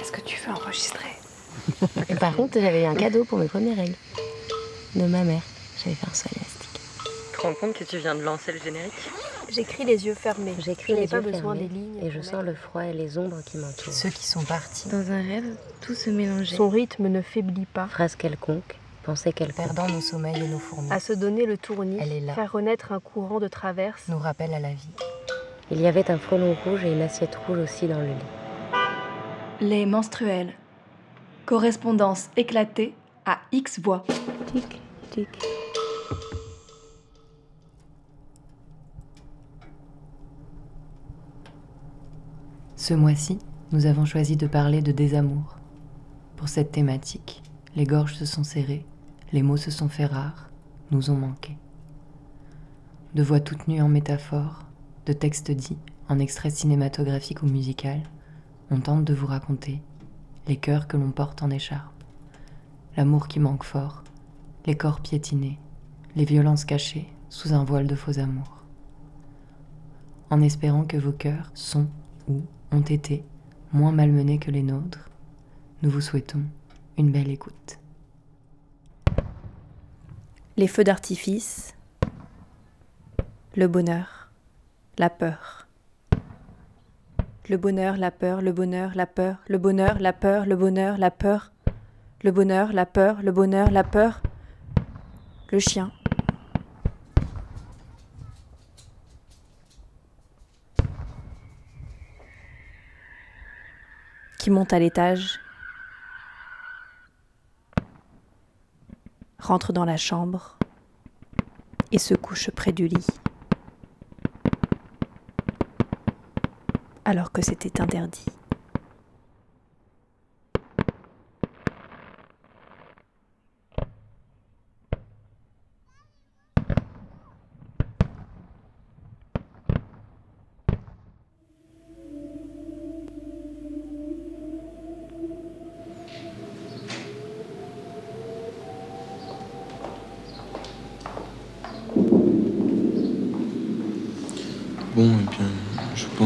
Est-ce que tu veux enregistrer Et par contre, j'avais eu un cadeau pour mes premières règles. De ma mère. J'avais fait un saut élastique. Tu te rends compte que tu viens de lancer le générique J'écris les yeux fermés. J'écris Je n'ai les pas yeux besoin fermés des lignes. Et je sens le froid et les ombres qui m'entourent. Ceux qui sont partis. Dans un rêve, tout se mélangeait. Son rythme ne faiblit pas. Phrase quelconque, pensée quelconque. Perdant nos sommeils et nos fourmis, À se donner le tournis, Elle est là. faire renaître un courant de traverse. nous rappelle à la vie. Il y avait un frelon rouge et une assiette rouge aussi dans le lit. Les menstruels. Correspondance éclatée à X voix. Tic, tic. Ce mois-ci, nous avons choisi de parler de désamour. Pour cette thématique, les gorges se sont serrées, les mots se sont fait rares, nous ont manqué. De voix toutes nues en métaphores, de textes dits en extraits cinématographiques ou musical, on tente de vous raconter les cœurs que l'on porte en écharpe, l'amour qui manque fort, les corps piétinés, les violences cachées sous un voile de faux amour. En espérant que vos cœurs sont ou ont été moins malmenés que les nôtres, nous vous souhaitons une belle écoute. Les feux d'artifice. Le bonheur. La peur. Le bonheur, la peur, le bonheur, la peur, le bonheur, la peur, le bonheur, la peur. Le bonheur, la peur, le bonheur, la peur. Le chien. Qui monte à l'étage. Rentre dans la chambre et se couche près du lit. Alors que c'était interdit.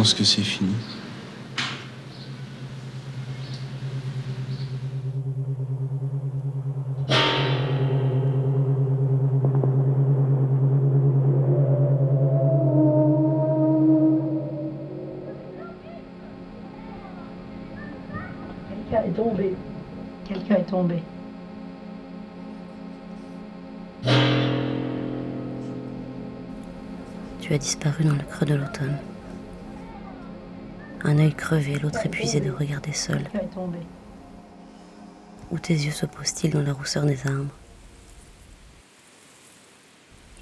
Pense que c'est fini. Quelqu'un est tombé. Quelqu'un est tombé. Tu as disparu dans le creux de l'automne. Un œil crevé, l'autre épuisé de regarder seul. Où tes yeux se posent-ils dans la rousseur des arbres?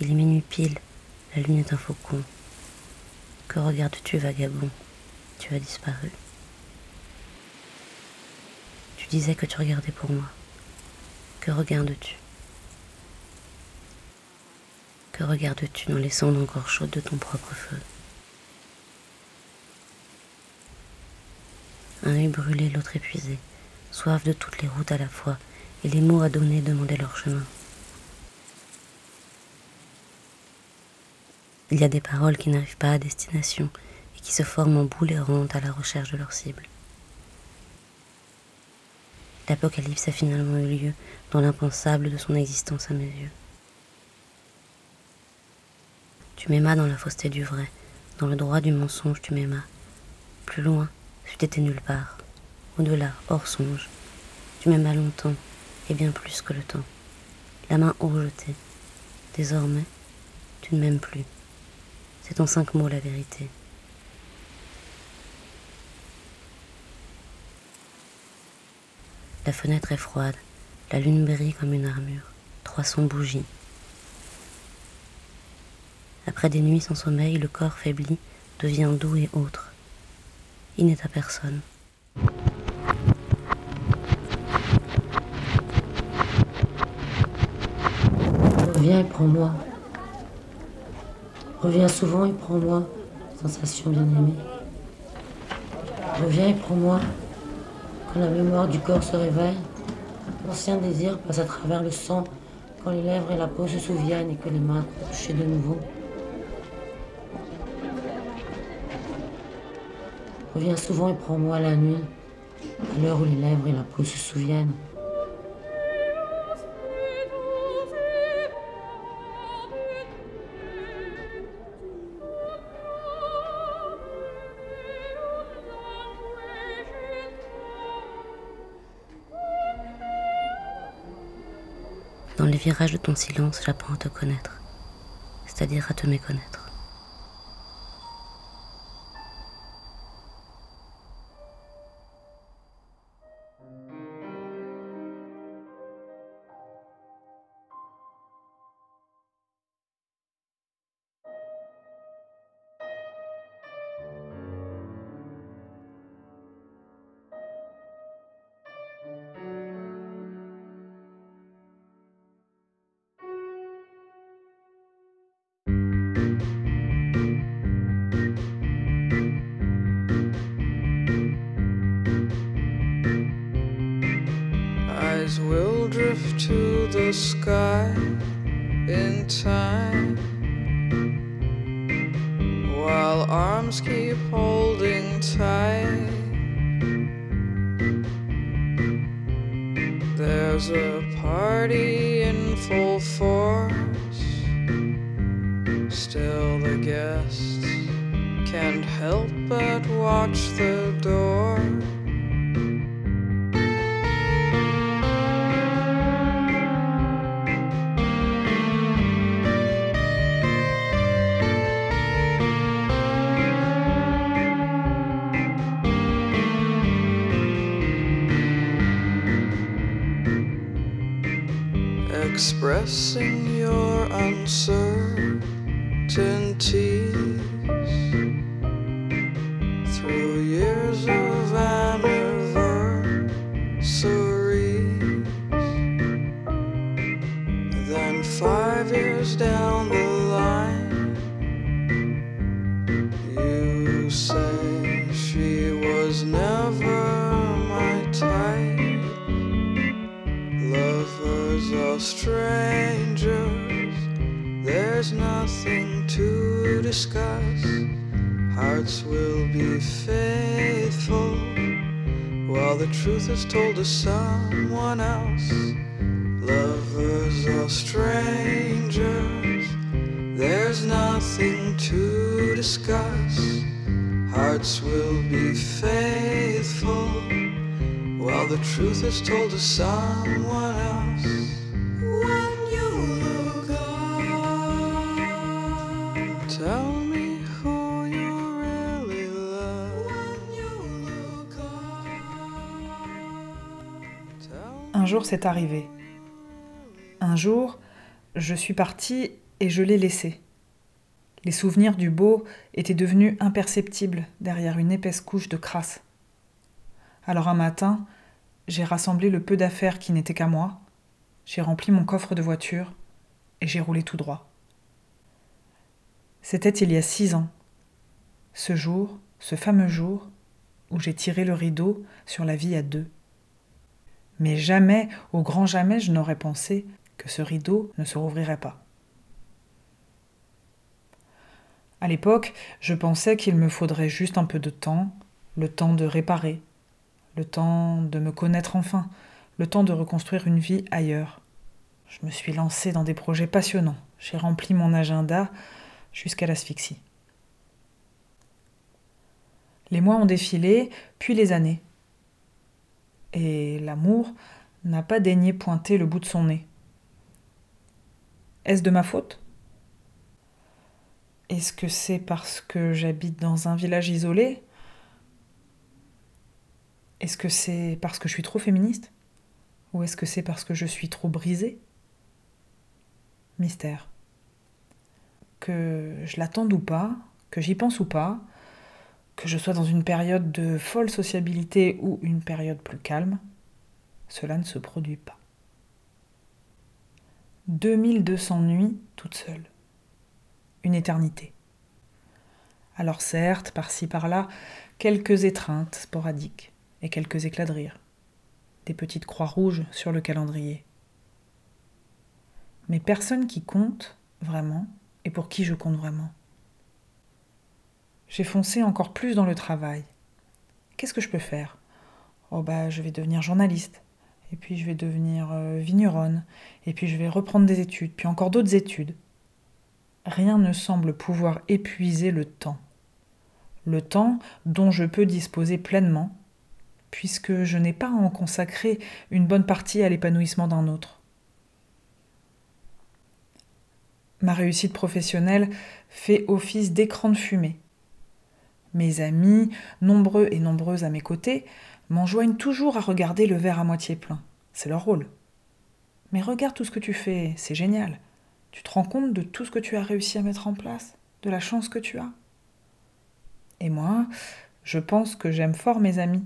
Il est minuit pile, la lune est un faucon. Que regardes-tu, vagabond? Tu as disparu. Tu disais que tu regardais pour moi. Que regardes-tu? Que regardes-tu dans les cendres encore chaudes de ton propre feu? Un œil brûlé, l'autre épuisé, soif de toutes les routes à la fois, et les mots à donner demandaient leur chemin. Il y a des paroles qui n'arrivent pas à destination et qui se forment en boules errantes à la recherche de leur cible. L'apocalypse a finalement eu lieu dans l'impensable de son existence à mes yeux. Tu m'aimas dans la fausseté du vrai, dans le droit du mensonge tu m'aimas. Plus loin, tu été nulle part. Au-delà, hors songe. Tu m'aimas longtemps, et bien plus que le temps. La main haut. Désormais, tu ne m'aimes plus. C'est en cinq mots la vérité. La fenêtre est froide, la lune brille comme une armure. 300 bougies. Après des nuits sans sommeil, le corps faibli devient doux et autre. Il n'est à personne. Reviens et prends-moi. Reviens souvent et prends-moi, sensation bien-aimée. Reviens et prends-moi. Quand la mémoire du corps se réveille, l'ancien désir passe à travers le sang, quand les lèvres et la peau se souviennent et que les mains toucher de nouveau. Reviens souvent et prends-moi la nuit, À l'heure où les lèvres et la peau se souviennent. Dans les virages de ton silence, j'apprends à te connaître, c'est-à-dire à te méconnaître. Sky the truth is told to someone else. Lovers are strangers. There's nothing to discuss. Hearts will be faithful while the truth is told to someone else. Jour, c'est arrivé. Un jour, je suis partie et je l'ai laissé. Les souvenirs du beau étaient devenus imperceptibles derrière une épaisse couche de crasse. Alors un matin, j'ai rassemblé le peu d'affaires qui n'étaient qu'à moi, j'ai rempli mon coffre de voiture et j'ai roulé tout droit. C'était il y a six ans. Ce jour, ce fameux jour, où j'ai tiré le rideau sur la vie à deux. Mais jamais, au grand jamais, je n'aurais pensé que ce rideau ne se rouvrirait pas. À l'époque, je pensais qu'il me faudrait juste un peu de temps, le temps de réparer, le temps de me connaître enfin, le temps de reconstruire une vie ailleurs. Je me suis lancée dans des projets passionnants, j'ai rempli mon agenda jusqu'à l'asphyxie. Les mois ont défilé, puis les années. Et l'amour n'a pas daigné pointer le bout de son nez. Est-ce de ma faute? Est-ce que c'est parce que j'habite dans un village isolé? Est-ce que c'est parce que je suis trop féministe? Ou est-ce que c'est parce que je suis trop brisée? Mystère. Que je l'attende ou pas, que j'y pense ou pas, que je sois dans une période de folle sociabilité ou une période plus calme, cela ne se produit pas. 2200 nuits toute seule. Une éternité. Alors certes, par-ci par-là, quelques étreintes sporadiques et quelques éclats de rire. Des petites croix rouges sur le calendrier. Mais personne qui compte vraiment et pour qui je compte vraiment. J'ai foncé encore plus dans le travail. Qu'est-ce que je peux faire? Oh bah je vais devenir journaliste, et puis je vais devenir euh, vigneronne, et puis je vais reprendre des études, puis encore d'autres études. Rien ne semble pouvoir épuiser le temps. Le temps dont je peux disposer pleinement, puisque je n'ai pas à en consacrer une bonne partie à l'épanouissement d'un autre. Ma réussite professionnelle fait office d'écran de fumée. Mes amis, nombreux et nombreuses à mes côtés, m'enjoignent toujours à regarder le verre à moitié plein. C'est leur rôle. Mais regarde tout ce que tu fais, c'est génial. Tu te rends compte de tout ce que tu as réussi à mettre en place, de la chance que tu as. Et moi, je pense que j'aime fort mes amis,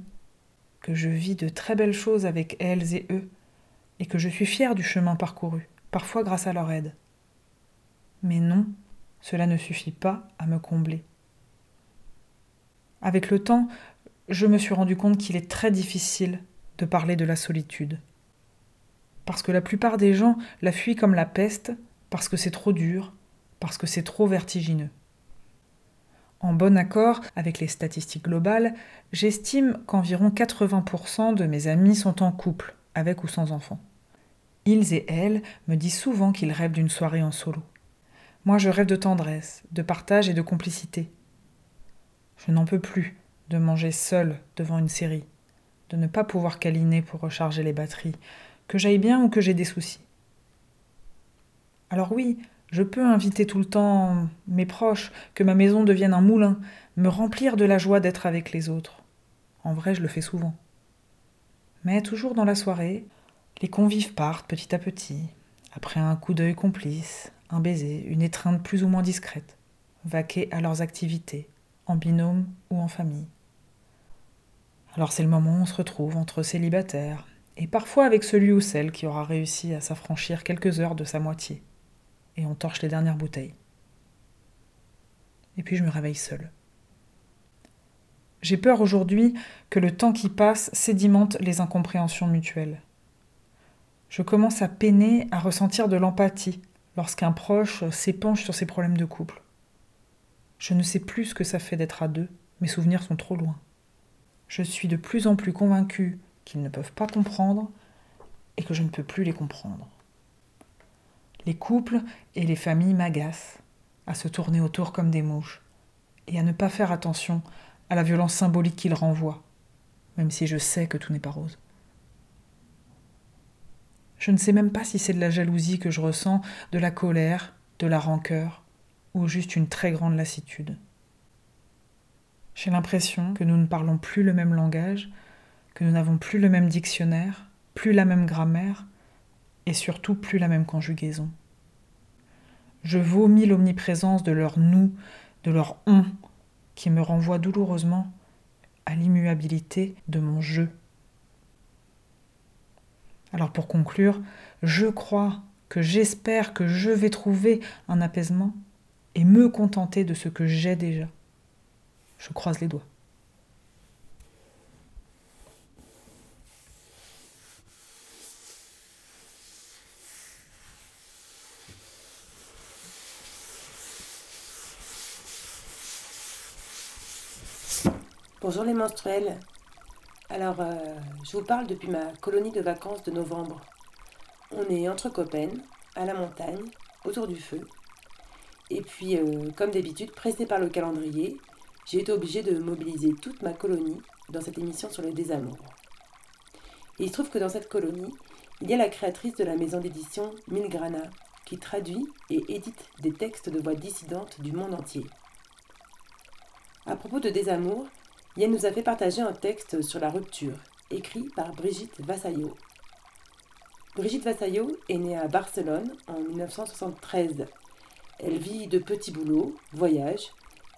que je vis de très belles choses avec elles et eux, et que je suis fière du chemin parcouru, parfois grâce à leur aide. Mais non, cela ne suffit pas à me combler. Avec le temps, je me suis rendu compte qu'il est très difficile de parler de la solitude. Parce que la plupart des gens la fuient comme la peste, parce que c'est trop dur, parce que c'est trop vertigineux. En bon accord avec les statistiques globales, j'estime qu'environ 80% de mes amis sont en couple, avec ou sans enfants. Ils et elles me disent souvent qu'ils rêvent d'une soirée en solo. Moi, je rêve de tendresse, de partage et de complicité. Je n'en peux plus de manger seul devant une série, de ne pas pouvoir câliner pour recharger les batteries, que j'aille bien ou que j'ai des soucis. Alors oui, je peux inviter tout le temps mes proches, que ma maison devienne un moulin, me remplir de la joie d'être avec les autres. En vrai, je le fais souvent. Mais toujours dans la soirée, les convives partent petit à petit, après un coup d'œil complice, un baiser, une étreinte plus ou moins discrète, vaquer à leurs activités, en binôme ou en famille. Alors c'est le moment où on se retrouve entre célibataires, et parfois avec celui ou celle qui aura réussi à s'affranchir quelques heures de sa moitié, et on torche les dernières bouteilles. Et puis je me réveille seule. J'ai peur aujourd'hui que le temps qui passe sédimente les incompréhensions mutuelles. Je commence à peiner à ressentir de l'empathie lorsqu'un proche s'épanche sur ses problèmes de couple. Je ne sais plus ce que ça fait d'être à deux, mes souvenirs sont trop loin. Je suis de plus en plus convaincue qu'ils ne peuvent pas comprendre et que je ne peux plus les comprendre. Les couples et les familles m'agacent, à se tourner autour comme des mouches, et à ne pas faire attention à la violence symbolique qu'ils renvoient, même si je sais que tout n'est pas rose. Je ne sais même pas si c'est de la jalousie que je ressens, de la colère, de la rancœur, ou juste une très grande lassitude. J'ai l'impression que nous ne parlons plus le même langage, que nous n'avons plus le même dictionnaire, plus la même grammaire, et surtout plus la même conjugaison. Je vomis l'omniprésence de leur nous, de leur on, qui me renvoie douloureusement à l'immuabilité de mon je. Alors pour conclure, je crois que j'espère que je vais trouver un apaisement et me contenter de ce que j'ai déjà. Je croise les doigts. Bonjour les menstruels. Alors, euh, je vous parle depuis ma colonie de vacances de novembre. On est entre copains, à la montagne, autour du feu. Et puis, euh, comme d'habitude, pressé par le calendrier, j'ai été obligée de mobiliser toute ma colonie dans cette émission sur le désamour. Et il se trouve que dans cette colonie, il y a la créatrice de la maison d'édition Milgrana, qui traduit et édite des textes de voix dissidentes du monde entier. À propos de désamour, Yann nous a fait partager un texte sur la rupture, écrit par Brigitte Vassaillot. Brigitte Vassaillot est née à Barcelone en 1973. Elle vit de petits boulots, voyage,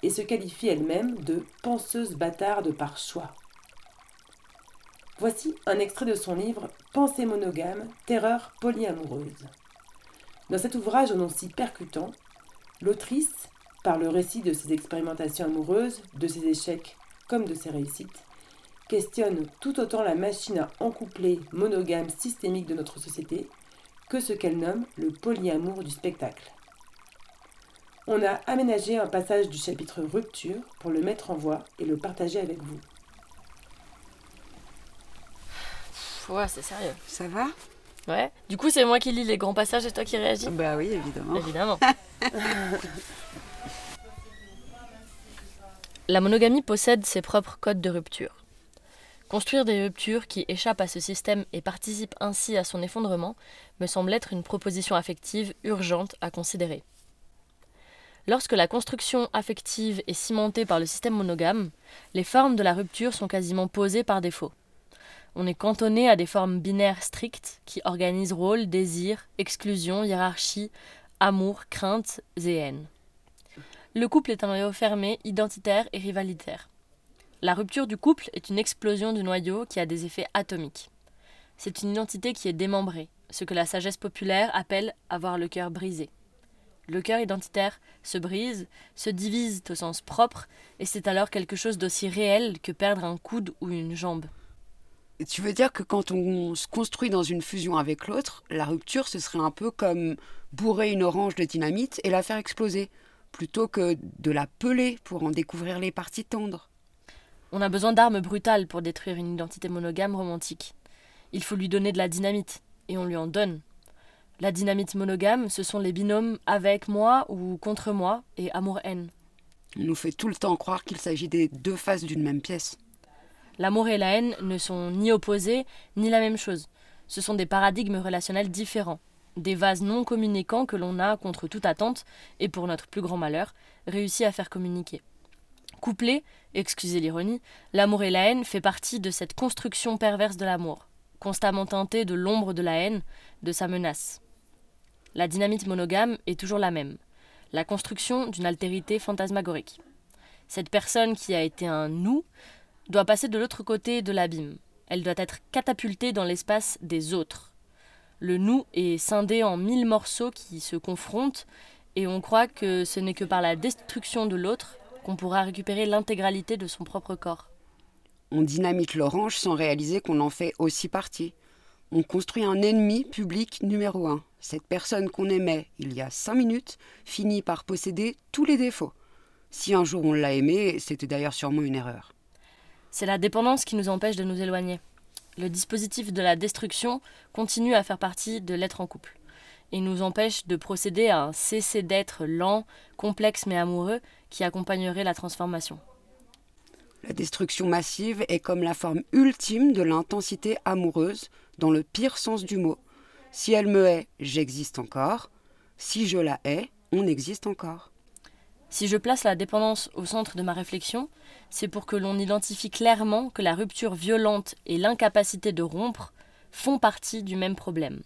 et se qualifie elle-même de penseuse bâtarde par choix. Voici un extrait de son livre Pensée monogame, terreur polyamoureuse. Dans cet ouvrage au nom si percutant, l'autrice, par le récit de ses expérimentations amoureuses, de ses échecs comme de ses réussites, questionne tout autant la machine à encoupler monogame systémique de notre société que ce qu'elle nomme le polyamour du spectacle. On a aménagé un passage du chapitre Rupture pour le mettre en voix et le partager avec vous. Ouais, c'est sérieux. Ça va? Ouais. Du coup, c'est moi qui lis les grands passages et toi qui réagis? Bah oui, évidemment. Évidemment. La monogamie possède ses propres codes de rupture. Construire des ruptures qui échappent à ce système et participent ainsi à son effondrement me semble être une proposition affective urgente à considérer. Lorsque la construction affective est cimentée par le système monogame, les formes de la rupture sont quasiment posées par défaut. On est cantonné à des formes binaires strictes qui organisent rôle, désir, exclusion, hiérarchie, amour, crainte et haine. Le couple est un noyau fermé, identitaire et rivalitaire. La rupture du couple est une explosion du noyau qui a des effets atomiques. C'est une identité qui est démembrée, ce que la sagesse populaire appelle avoir le cœur brisé. Le cœur identitaire se brise, se divise au sens propre, et c'est alors quelque chose d'aussi réel que perdre un coude ou une jambe. Tu veux dire que quand on se construit dans une fusion avec l'autre, la rupture, ce serait un peu comme bourrer une orange de dynamite et la faire exploser, plutôt que de la peler pour en découvrir les parties tendres. On a besoin d'armes brutales pour détruire une identité monogame romantique. Il faut lui donner de la dynamite, et on lui en donne. La dynamite monogame, ce sont les binômes avec moi ou contre moi et amour-haine. On nous fait tout le temps croire qu'il s'agit des deux faces d'une même pièce. L'amour et la haine ne sont ni opposés ni la même chose. Ce sont des paradigmes relationnels différents, des vases non communicants que l'on a, contre toute attente, et pour notre plus grand malheur, réussi à faire communiquer. Couplés, excusez l'ironie, l'amour et la haine fait partie de cette construction perverse de l'amour, constamment teintée de l'ombre de la haine, de sa menace. La dynamite monogame est toujours la même, la construction d'une altérité fantasmagorique. Cette personne qui a été un nous doit passer de l'autre côté de l'abîme. Elle doit être catapultée dans l'espace des autres. Le nous est scindé en mille morceaux qui se confrontent et on croit que ce n'est que par la destruction de l'autre qu'on pourra récupérer l'intégralité de son propre corps. On dynamite l'orange sans réaliser qu'on en fait aussi partie. On construit un ennemi public numéro un. Cette personne qu'on aimait il y a cinq minutes finit par posséder tous les défauts. Si un jour on l'a aimé, c'était d'ailleurs sûrement une erreur. C'est la dépendance qui nous empêche de nous éloigner. Le dispositif de la destruction continue à faire partie de l'être en couple et nous empêche de procéder à un cessez d'être lent, complexe mais amoureux qui accompagnerait la transformation. La destruction massive est comme la forme ultime de l'intensité amoureuse, dans le pire sens du mot. Si elle me hait, j'existe encore. Si je la hais, on existe encore. Si je place la dépendance au centre de ma réflexion, c'est pour que l'on identifie clairement que la rupture violente et l'incapacité de rompre font partie du même problème.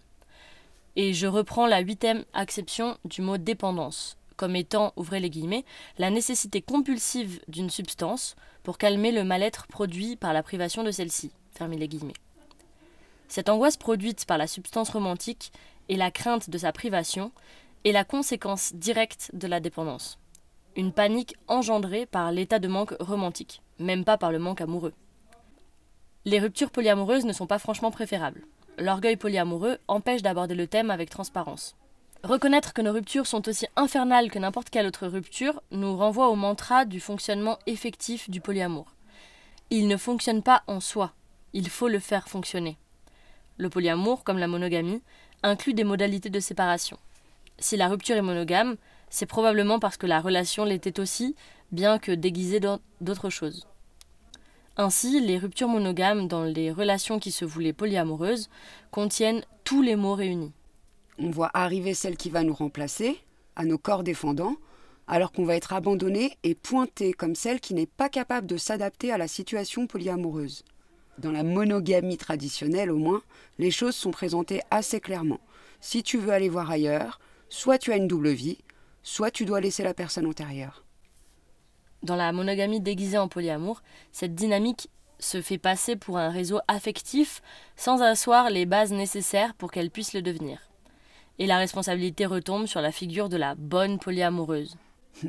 Et je reprends la huitième acception du mot dépendance, comme étant, ouvrez les guillemets, la nécessité compulsive d'une substance pour calmer le mal-être produit par la privation de celle-ci. Fermez les guillemets. Cette angoisse produite par la substance romantique et la crainte de sa privation est la conséquence directe de la dépendance. Une panique engendrée par l'état de manque romantique, même pas par le manque amoureux. Les ruptures polyamoureuses ne sont pas franchement préférables. L'orgueil polyamoureux empêche d'aborder le thème avec transparence. Reconnaître que nos ruptures sont aussi infernales que n'importe quelle autre rupture nous renvoie au mantra du fonctionnement effectif du polyamour. Il ne fonctionne pas en soi, il faut le faire fonctionner. Le polyamour, comme la monogamie, inclut des modalités de séparation. Si la rupture est monogame, c'est probablement parce que la relation l'était aussi, bien que déguisée d'autres choses. Ainsi, les ruptures monogames dans les relations qui se voulaient polyamoureuses contiennent tous les mots réunis. On voit arriver celle qui va nous remplacer, à nos corps défendants, alors qu'on va être abandonné et pointé comme celle qui n'est pas capable de s'adapter à la situation polyamoureuse. Dans la monogamie traditionnelle, au moins, les choses sont présentées assez clairement. Si tu veux aller voir ailleurs, soit tu as une double vie, soit tu dois laisser la personne antérieure. Dans la monogamie déguisée en polyamour, cette dynamique se fait passer pour un réseau affectif sans asseoir les bases nécessaires pour qu'elle puisse le devenir. Et la responsabilité retombe sur la figure de la bonne polyamoureuse.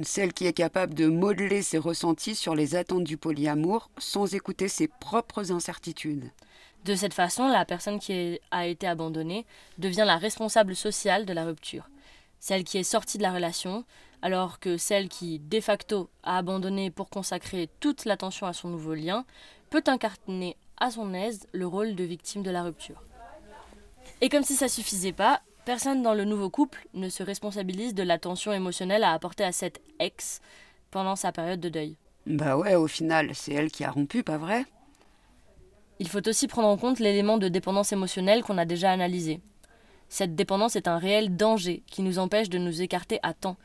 Celle qui est capable de modeler ses ressentis sur les attentes du polyamour sans écouter ses propres incertitudes. De cette façon, la personne qui a été abandonnée devient la responsable sociale de la rupture. Celle qui est sortie de la relation, alors que celle qui, de facto, a abandonné pour consacrer toute l'attention à son nouveau lien, peut incarner à son aise le rôle de victime de la rupture. Et comme si ça suffisait pas, personne dans le nouveau couple ne se responsabilise de l'attention émotionnelle à apporter à cette ex pendant sa période de deuil. Bah ouais, au final, c'est elle qui a rompu, pas vrai? Il faut aussi prendre en compte l'élément de dépendance émotionnelle qu'on a déjà analysé. Cette dépendance est un réel danger qui nous empêche de nous écarter à temps,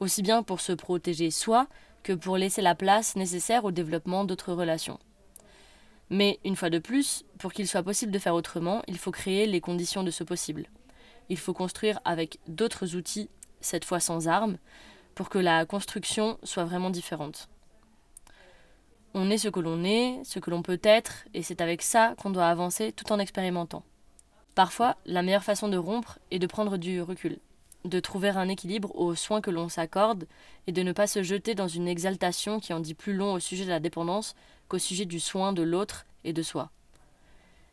aussi bien pour se protéger soi que pour laisser la place nécessaire au développement d'autres relations. Mais une fois de plus, pour qu'il soit possible de faire autrement, il faut créer les conditions de ce possible. Il faut construire avec d'autres outils, cette fois sans armes, pour que la construction soit vraiment différente. On est ce que l'on est, ce que l'on peut être, et c'est avec ça qu'on doit avancer tout en expérimentant. Parfois, la meilleure façon de rompre est de prendre du recul, de trouver un équilibre aux soins que l'on s'accorde et de ne pas se jeter dans une exaltation qui en dit plus long au sujet de la dépendance qu'au sujet du soin de l'autre et de soi.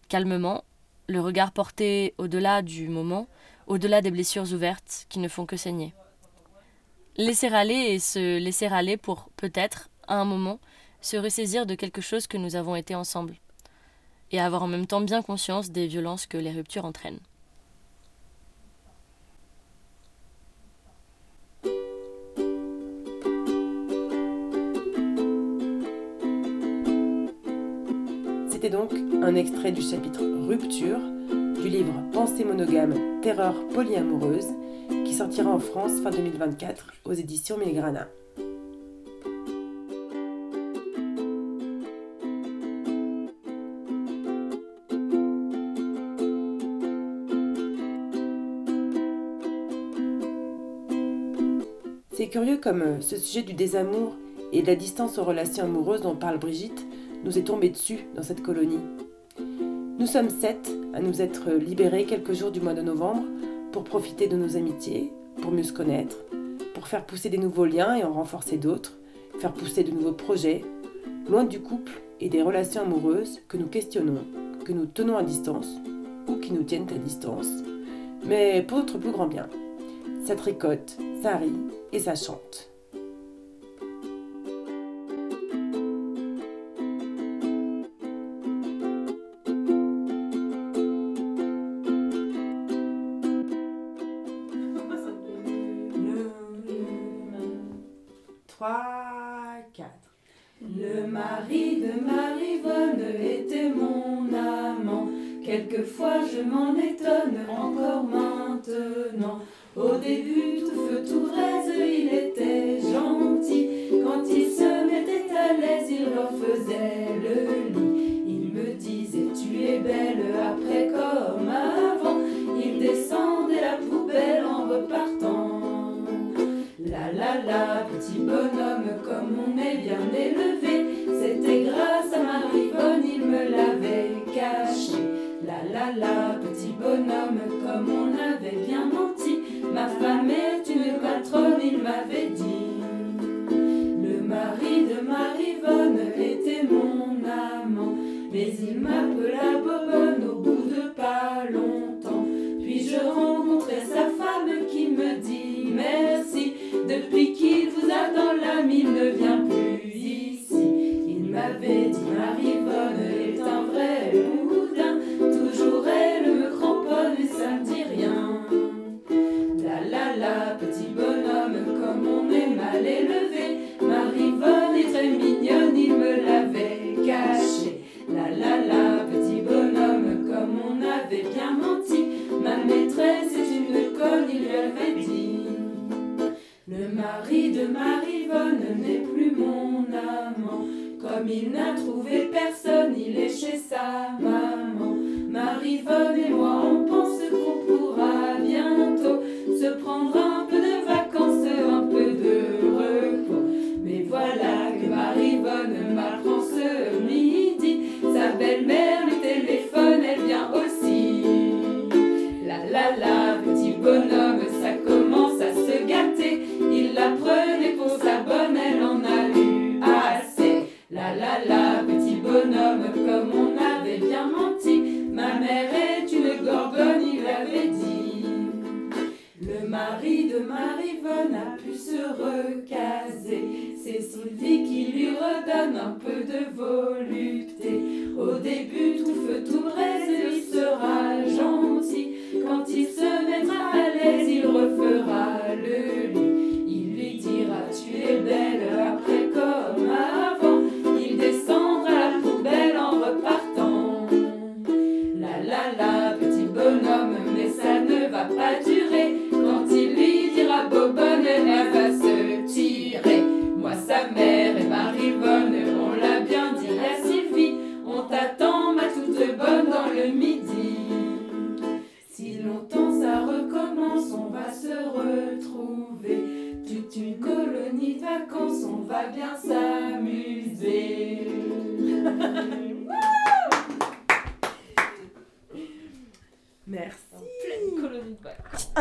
Calmement, le regard porté au-delà du moment, au-delà des blessures ouvertes qui ne font que saigner. Laisser aller et se laisser aller pour, peut-être, à un moment, se ressaisir de quelque chose que nous avons été ensemble, et avoir en même temps bien conscience des violences que les ruptures entraînent. C'était donc un extrait du chapitre Rupture du livre Pensée monogame, terreur polyamoureuse, qui sortira en France fin 2024 aux éditions Milgrana. C'est curieux comme euh, ce sujet du désamour et de la distance aux relations amoureuses dont parle Brigitte nous est tombé dessus dans cette colonie. Nous sommes sept à nous être libérés quelques jours du mois de novembre pour profiter de nos amitiés, pour mieux se connaître, pour faire pousser des nouveaux liens et en renforcer d'autres, faire pousser de nouveaux projets, loin du couple et des relations amoureuses que nous questionnons, que nous tenons à distance ou qui nous tiennent à distance, mais pour notre plus grand bien. Ça tricote, ça rit et ça chante. Le mari de Marivonne était mon amant. Quelquefois je m'en étonne encore maintenant. Au début, tout feu, tout braise, il était comme on avait bien menti. Ma femme est une patronne, il m'avait dit. Le mari de Marivonne était mon amant, mais il m'appela Bobonne au bout de pas Marivonne début, tout feu, tout va se retrouver. Toute une colonie de vacances, on va bien s'amuser. Merci. En pleine colonie de vacances.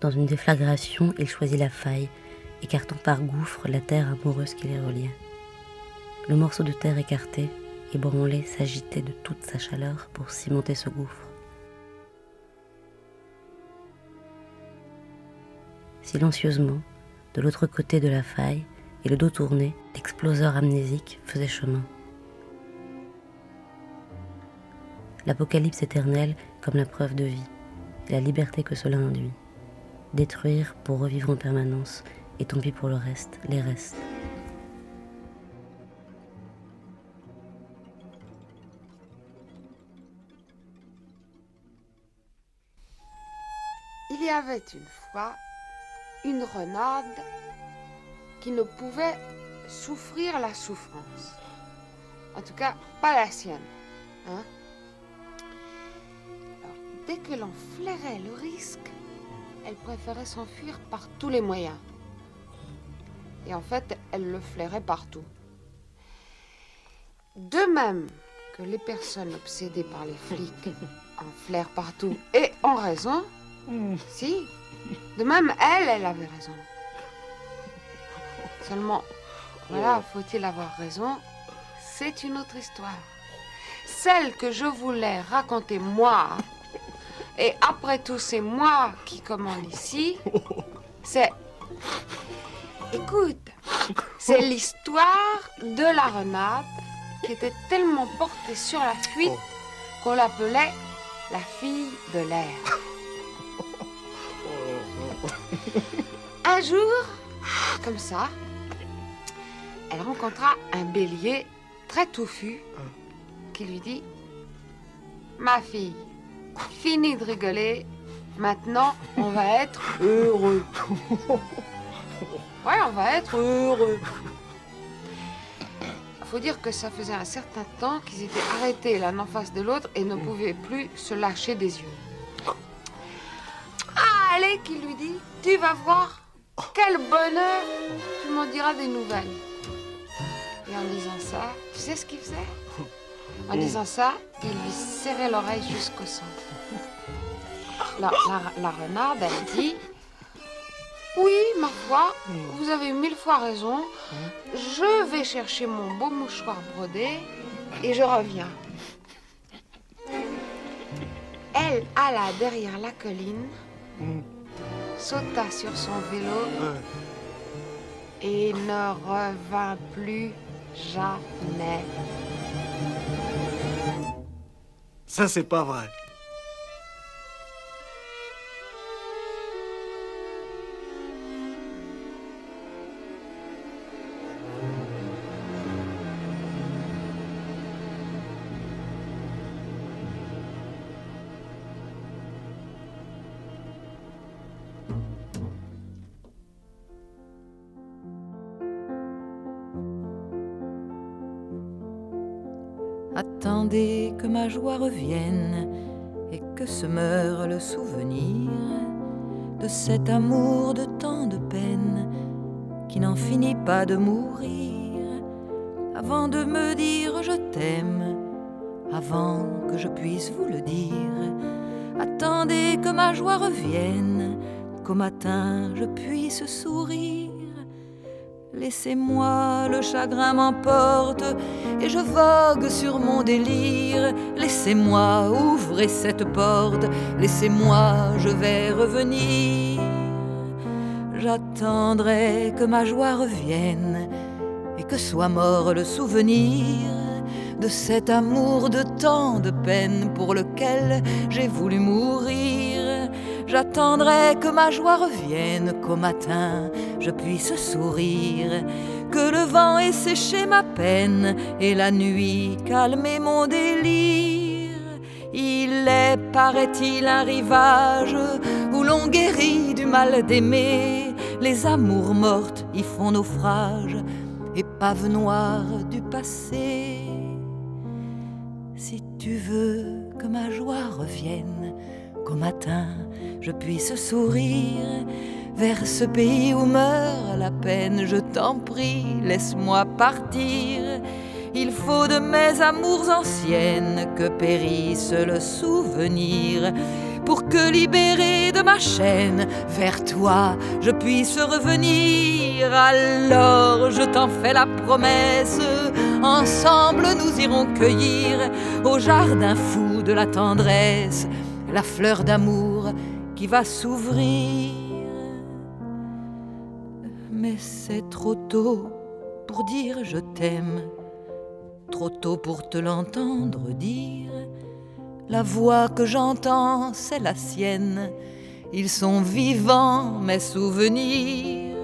Dans une déflagration, il choisit la faille, écartant par gouffre la terre amoureuse qui les reliait. Le morceau de terre écarté, ébranlé, s'agitait de toute sa chaleur pour cimenter ce gouffre. Silencieusement, de l'autre côté de la faille, et le dos tourné, l'exploseur amnésique faisait chemin. L'apocalypse éternel comme la preuve de vie, et la liberté que cela induit. Détruire pour revivre en permanence, et tant pis pour le reste, les restes. Il y avait une fois une renarde qui ne pouvait souffrir la souffrance. En tout cas, pas la sienne. hein. Dès que l'on flairait le risque, elle préférait s'enfuir par tous les moyens. Et en fait, elle le flairait partout. De même que les personnes obsédées par les flics en flairent partout et en raison, si, de même, elle, elle avait raison. Seulement, voilà, faut-il avoir raison? C'est une autre histoire. Celle que je voulais raconter moi, et après tout, c'est moi qui commande ici, c'est. Écoute, c'est l'histoire de la renarde qui était tellement portée sur la fuite qu'on l'appelait la fille de l'air. Un jour, comme ça, elle rencontra un bélier très touffu qui lui dit Ma fille, fini de rigoler, maintenant on va être heureux. Ouais, on va être heureux. Faut dire que ça faisait un certain temps qu'ils étaient arrêtés l'un en face de l'autre et ne pouvaient plus se lâcher des yeux. Ah, allez, qui lui dit Tu vas voir, quel bonheur Tu m'en diras des nouvelles. Et en disant ça, tu sais ce qu'il faisait? En disant ça, il lui serrait l'oreille jusqu'au sang. La, la- la renarde, elle dit Oui, ma foi, vous avez mille fois raison. Je vais chercher mon beau mouchoir brodé et je reviens. Elle alla derrière la colline, sauta sur son vélo et ne revint plus jamais. Ça, c'est pas vrai. Joie revienne et que se meure le souvenir de cet amour de tant de peine qui n'en finit pas de mourir avant de me dire je t'aime, avant que je puisse vous le dire. Attendez que ma joie revienne, qu'au matin je puisse sourire. Laissez-moi, le chagrin m'emporte et je vogue sur mon délire. Laissez-moi, ouvrez cette porte, laissez-moi, je vais revenir. J'attendrai que ma joie revienne et que soit mort le souvenir de cet amour de tant de peine pour lequel j'ai voulu mourir. J'attendrai que ma joie revienne, qu'au matin je puisse sourire, que le vent ait séché ma peine et la nuit calmé mon délire. Il est, paraît-il, un rivage où l'on guérit du mal d'aimer. Les amours mortes y font naufrage, épave noire du passé. Si tu veux que ma joie revienne, qu'au matin je puisse sourire vers ce pays où meurt la peine, je t'en prie, laisse-moi partir. Il faut de mes amours anciennes que périsse le souvenir pour que libéré de ma chaîne, vers toi je puisse revenir. Alors je t'en fais la promesse, ensemble nous irons cueillir au jardin fou de la tendresse la fleur d'amour qui va s'ouvrir. Mais c'est trop tôt pour dire je t'aime, trop tôt pour te l'entendre dire. La voix que j'entends, c'est la sienne. Ils sont vivants, mes souvenirs.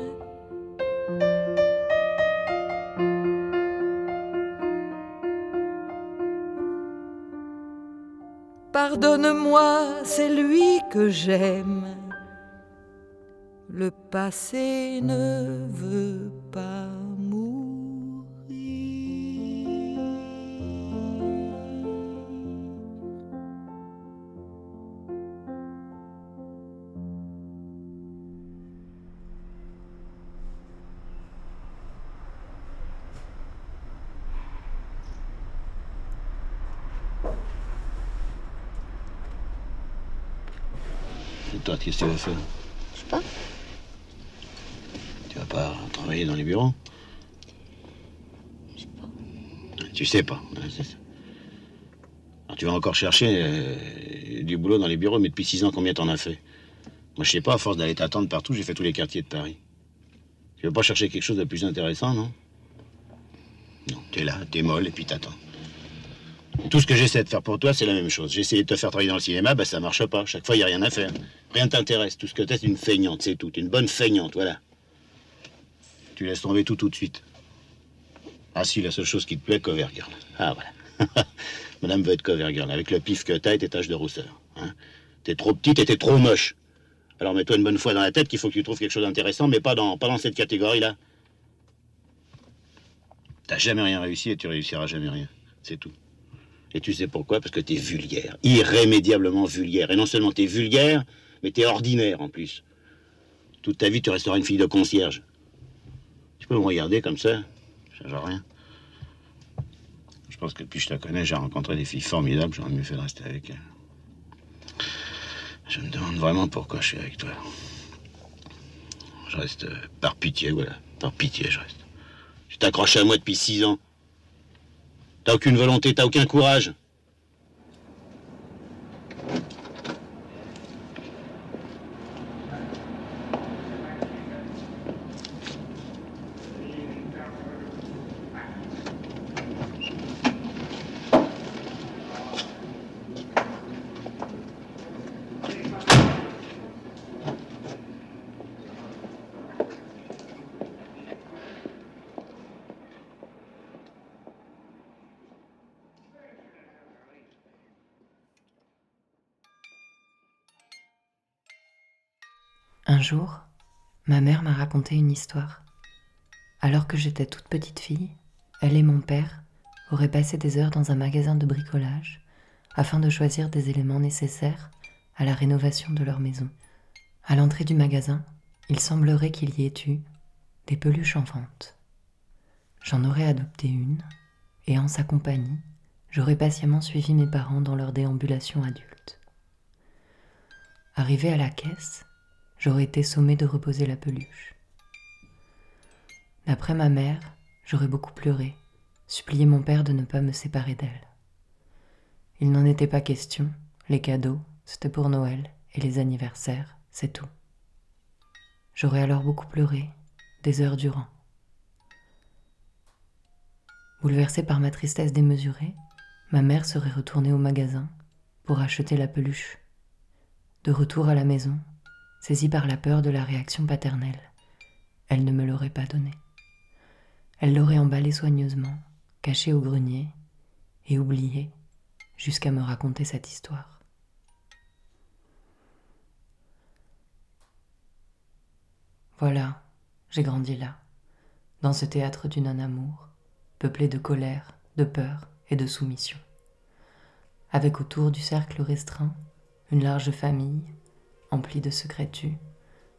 Pardonne-moi, c'est lui que j'aime. Le passé ne veut pas mourir pas. Tu vas pas travailler dans les bureaux Tu sais pas. hein, c'est ça. Alors, tu vas encore chercher euh, du boulot dans les bureaux, mais depuis six ans, combien t'en as fait? Moi, je sais pas, à force d'aller t'attendre partout, j'ai fait tous les quartiers de Paris. Tu veux pas chercher quelque chose de plus intéressant, non? Non, t'es là, t'es molle, et puis t'attends. Tout ce que j'essaie de faire pour toi, c'est la même chose. J'ai essayé de te faire travailler dans le cinéma, bah ça marche pas. Chaque fois, il y a rien à faire. Rien t'intéresse. Tout ce que t'es, c'est une feignante, c'est tout. Une bonne feignante, voilà. Tu laisses tomber tout tout de suite. Ah si, la seule chose qui te plaît, cover girl. Ah voilà. Madame veut être cover girl, avec le pif que t'as et tes taches de rousseur. Hein. T'es trop petite et t'es trop moche. Alors mets-toi une bonne fois dans la tête qu'il faut que tu trouves quelque chose d'intéressant, mais pas dans, pas dans cette catégorie-là. T'as jamais rien réussi et tu réussiras jamais rien. C'est tout. Et tu sais pourquoi? Parce que t'es vulgaire. Irrémédiablement vulgaire. Et non seulement t'es vulgaire, mais t'es ordinaire en plus. Toute ta vie, tu resteras une fille de concierge. Tu peux me regarder comme ça Ça change rien. Je pense que depuis que je te connais, j'ai rencontré des filles formidables. J'aurais mieux fait de rester avec elles. Je me demande vraiment pourquoi je suis avec toi. Je reste euh, par pitié, voilà. Par pitié, je reste. Tu t'accroches à moi depuis six ans. T'as aucune volonté, t'as aucun courage. Un jour, ma mère m'a raconté une histoire. Alors que j'étais toute petite fille, elle et mon père auraient passé des heures dans un magasin de bricolage afin de choisir des éléments nécessaires à la rénovation de leur maison. À l'entrée du magasin, il semblerait qu'il y ait eu des peluches en vente. J'en aurais adopté une, et en sa compagnie, j'aurais patiemment suivi mes parents dans leur déambulation adulte. Arrivé à la caisse, j'aurais été sommé de reposer la peluche. D'après ma mère, j'aurais beaucoup pleuré, supplié mon père de ne pas me séparer d'elle. Il n'en était pas question, les cadeaux, c'était pour Noël, et les anniversaires, c'est tout. J'aurais alors beaucoup pleuré, des heures durant. Bouleversée par ma tristesse démesurée, ma mère serait retournée au magasin pour acheter la peluche. De retour à la maison, saisie par la peur de la réaction paternelle, elle ne me l'aurait pas donnée. Elle l'aurait emballée soigneusement, cachée au grenier et oubliée jusqu'à me raconter cette histoire. Voilà, j'ai grandi là, dans ce théâtre du non-amour, peuplé de colère, de peur et de soumission. Avec autour du cercle restreint une large famille, emplie de secrets tus,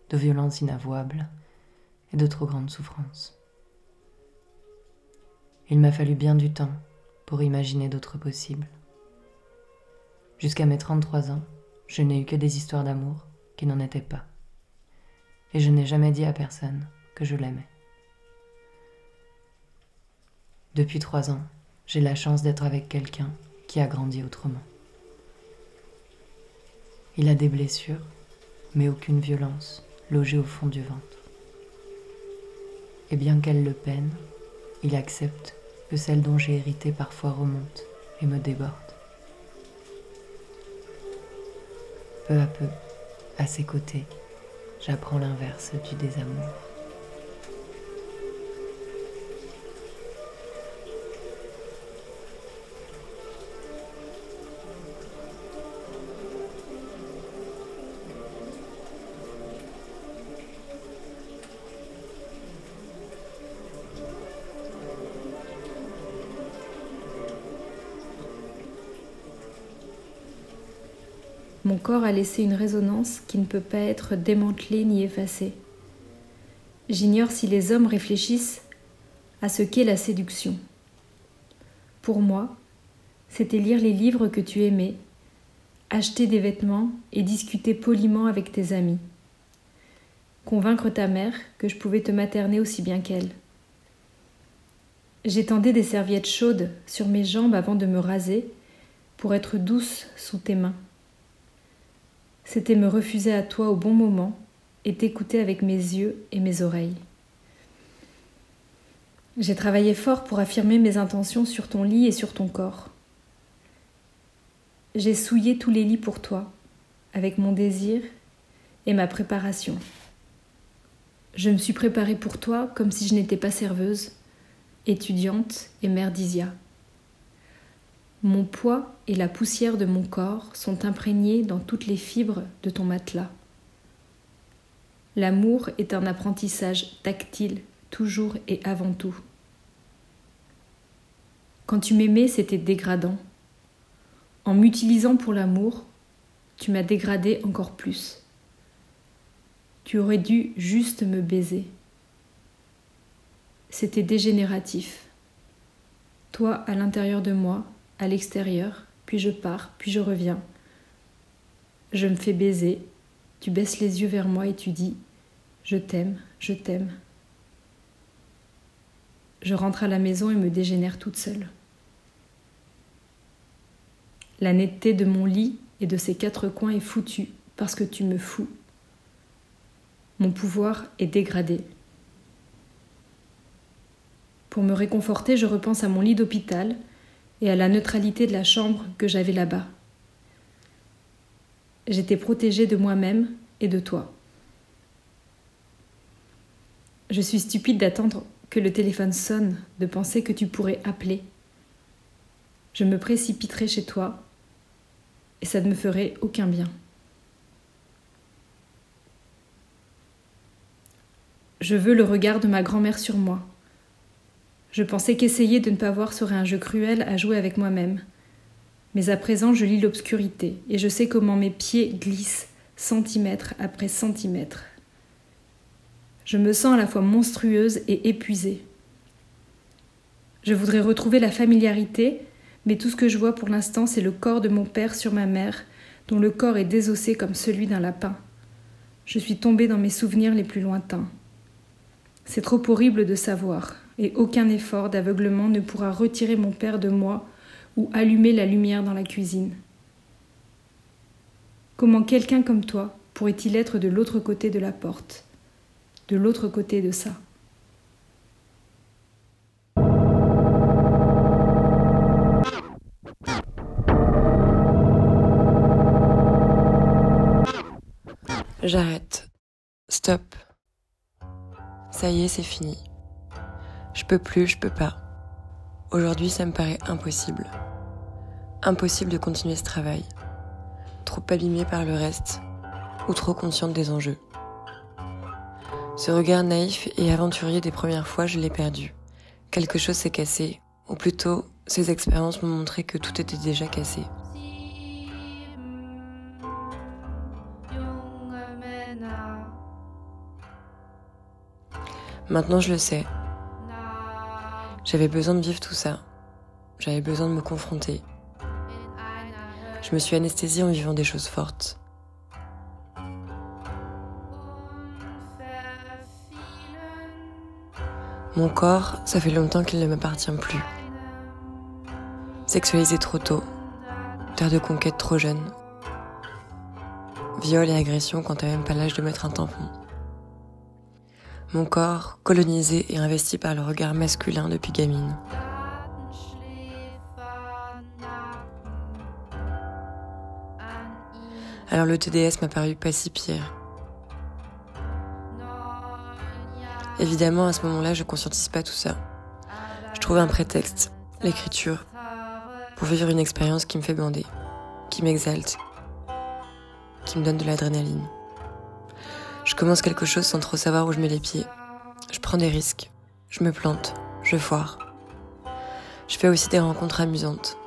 de violences inavouables et de trop grandes souffrances. Il m'a fallu bien du temps pour imaginer d'autres possibles. Jusqu'à mes 33 ans, je n'ai eu que des histoires d'amour qui n'en étaient pas. Et je n'ai jamais dit à personne que je l'aimais. Depuis trois ans, j'ai la chance d'être avec quelqu'un qui a grandi autrement. Il a des blessures, mais aucune violence logée au fond du ventre. Et bien qu'elle le peine, il accepte que celle dont j'ai hérité parfois remonte et me déborde. Peu à peu, à ses côtés, j'apprends l'inverse du désamour. Mon corps a laissé une résonance qui ne peut pas être démantelée ni effacée. J'ignore si les hommes réfléchissent à ce qu'est la séduction. Pour moi, c'était lire les livres que tu aimais, acheter des vêtements et discuter poliment avec tes amis. Convaincre ta mère que je pouvais te materner aussi bien qu'elle. J'étendais des serviettes chaudes sur mes jambes avant de me raser pour être douce sous tes mains c'était me refuser à toi au bon moment et t'écouter avec mes yeux et mes oreilles. J'ai travaillé fort pour affirmer mes intentions sur ton lit et sur ton corps. J'ai souillé tous les lits pour toi, avec mon désir et ma préparation. Je me suis préparée pour toi comme si je n'étais pas serveuse, étudiante et mère d'Isia. Mon poids et la poussière de mon corps sont imprégnés dans toutes les fibres de ton matelas. L'amour est un apprentissage tactile, toujours et avant tout. Quand tu m'aimais, c'était dégradant. En m'utilisant pour l'amour, tu m'as dégradé encore plus. Tu aurais dû juste me baiser. C'était dégénératif. Toi à l'intérieur de moi, à l'extérieur, puis je pars, puis je reviens. Je me fais baiser, tu baisses les yeux vers moi et tu dis Je t'aime, je t'aime. Je rentre à la maison et me dégénère toute seule. La netteté de mon lit et de ses quatre coins est foutue parce que tu me fous. Mon pouvoir est dégradé. Pour me réconforter, je repense à mon lit d'hôpital et à la neutralité de la chambre que j'avais là-bas. J'étais protégée de moi-même et de toi. Je suis stupide d'attendre que le téléphone sonne, de penser que tu pourrais appeler. Je me précipiterai chez toi et ça ne me ferait aucun bien. Je veux le regard de ma grand-mère sur moi, je pensais qu'essayer de ne pas voir serait un jeu cruel à jouer avec moi-même. Mais à présent, je lis l'obscurité et je sais comment mes pieds glissent centimètre après centimètre. Je me sens à la fois monstrueuse et épuisée. Je voudrais retrouver la familiarité, mais tout ce que je vois pour l'instant, c'est le corps de mon père sur ma mère, dont le corps est désossé comme celui d'un lapin. Je suis tombée dans mes souvenirs les plus lointains. C'est trop horrible de savoir, et aucun effort d'aveuglement ne pourra retirer mon père de moi ou allumer la lumière dans la cuisine. Comment quelqu'un comme toi pourrait-il être de l'autre côté de la porte, de l'autre côté de ça? J'arrête. Stop. Ça y est, c'est fini. Je peux plus, je peux pas. Aujourd'hui, ça me paraît impossible. Impossible de continuer ce travail. Trop abîmé par le reste, ou trop consciente des enjeux. Ce regard naïf et aventurier des premières fois, je l'ai perdu. Quelque chose s'est cassé, ou plutôt, ces expériences m'ont montré que tout était déjà cassé. Maintenant, je le sais. J'avais besoin de vivre tout ça. J'avais besoin de me confronter. Je me suis anesthésiée en vivant des choses fortes. Mon corps, ça fait longtemps qu'il ne m'appartient plus. Sexualisé trop tôt, terre de conquête trop jeune. Viol et agression quand t'as même pas l'âge de mettre un tampon. Mon corps colonisé et investi par le regard masculin depuis gamine. Alors le TDS m'a paru pas si pire. Évidemment, à ce moment-là, je conscientise pas tout ça. Je trouve un prétexte, l'écriture, pour vivre une expérience qui me fait bander, qui m'exalte, qui me donne de l'adrénaline. Je commence quelque chose sans trop savoir où je mets les pieds. Je prends des risques, je me plante, je foire. Je fais aussi des rencontres amusantes.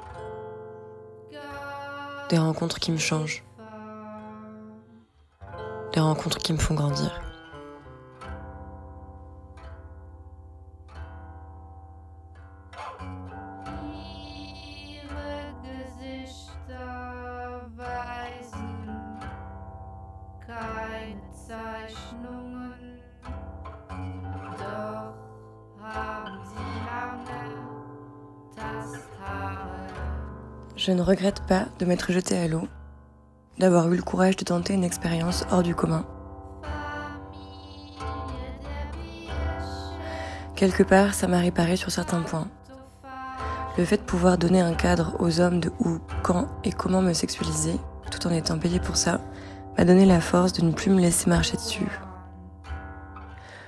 Des rencontres qui me changent. Des rencontres qui me font grandir. Regrette pas de m'être jetée à l'eau, d'avoir eu le courage de tenter une expérience hors du commun. Quelque part, ça m'a réparé sur certains points. Le fait de pouvoir donner un cadre aux hommes de où, quand et comment me sexualiser, tout en étant payé pour ça, m'a donné la force de ne plus me laisser marcher dessus.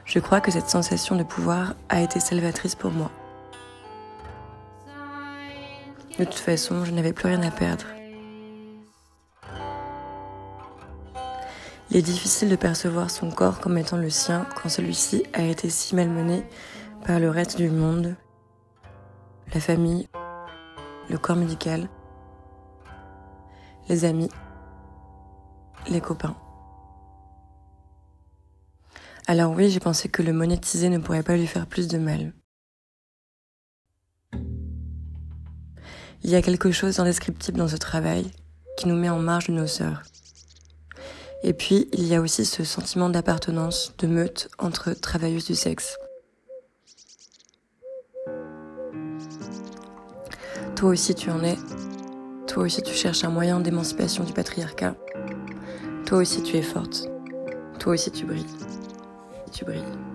Je crois que cette sensation de pouvoir a été salvatrice pour moi. De toute façon, je n'avais plus rien à perdre. Il est difficile de percevoir son corps comme étant le sien quand celui-ci a été si malmené par le reste du monde, la famille, le corps médical, les amis, les copains. Alors oui, j'ai pensé que le monétiser ne pourrait pas lui faire plus de mal. Il y a quelque chose d'indescriptible dans ce travail qui nous met en marge de nos sœurs. Et puis, il y a aussi ce sentiment d'appartenance, de meute entre travailleuses du sexe. Toi aussi tu en es. Toi aussi tu cherches un moyen d'émancipation du patriarcat. Toi aussi tu es forte. Toi aussi tu brilles. Tu brilles.